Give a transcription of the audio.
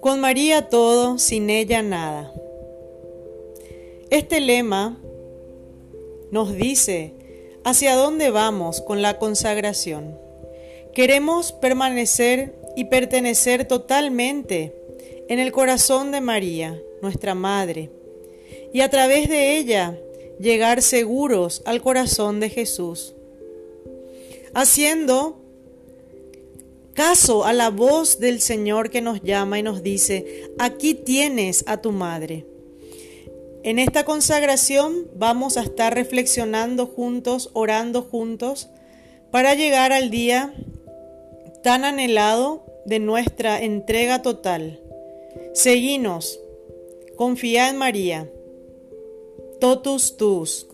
Con María todo, sin ella nada. Este lema nos dice hacia dónde vamos con la consagración. Queremos permanecer y pertenecer totalmente en el corazón de María, nuestra Madre, y a través de ella llegar seguros al corazón de Jesús, haciendo caso a la voz del Señor que nos llama y nos dice, aquí tienes a tu madre. En esta consagración vamos a estar reflexionando juntos, orando juntos, para llegar al día tan anhelado de nuestra entrega total. Seguinos, confía en María. Totus tus.